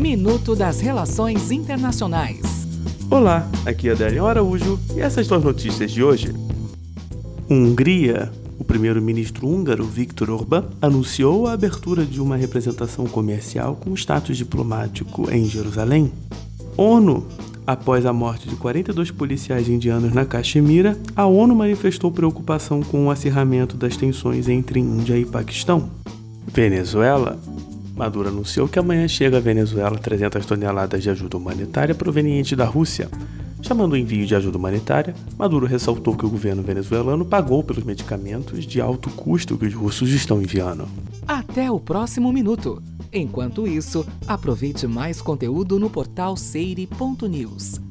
Minuto das Relações Internacionais. Olá, aqui é Adélio Araújo e essas são as notícias de hoje. Hungria. O primeiro-ministro húngaro, Viktor Orbán, anunciou a abertura de uma representação comercial com status diplomático em Jerusalém. ONU. Após a morte de 42 policiais indianos na Caxemira, a ONU manifestou preocupação com o acirramento das tensões entre Índia e Paquistão. Venezuela. Maduro anunciou que amanhã chega à Venezuela 300 toneladas de ajuda humanitária proveniente da Rússia. Chamando o envio de ajuda humanitária, Maduro ressaltou que o governo venezuelano pagou pelos medicamentos de alto custo que os russos estão enviando. Até o próximo minuto. Enquanto isso, aproveite mais conteúdo no portal seire.news.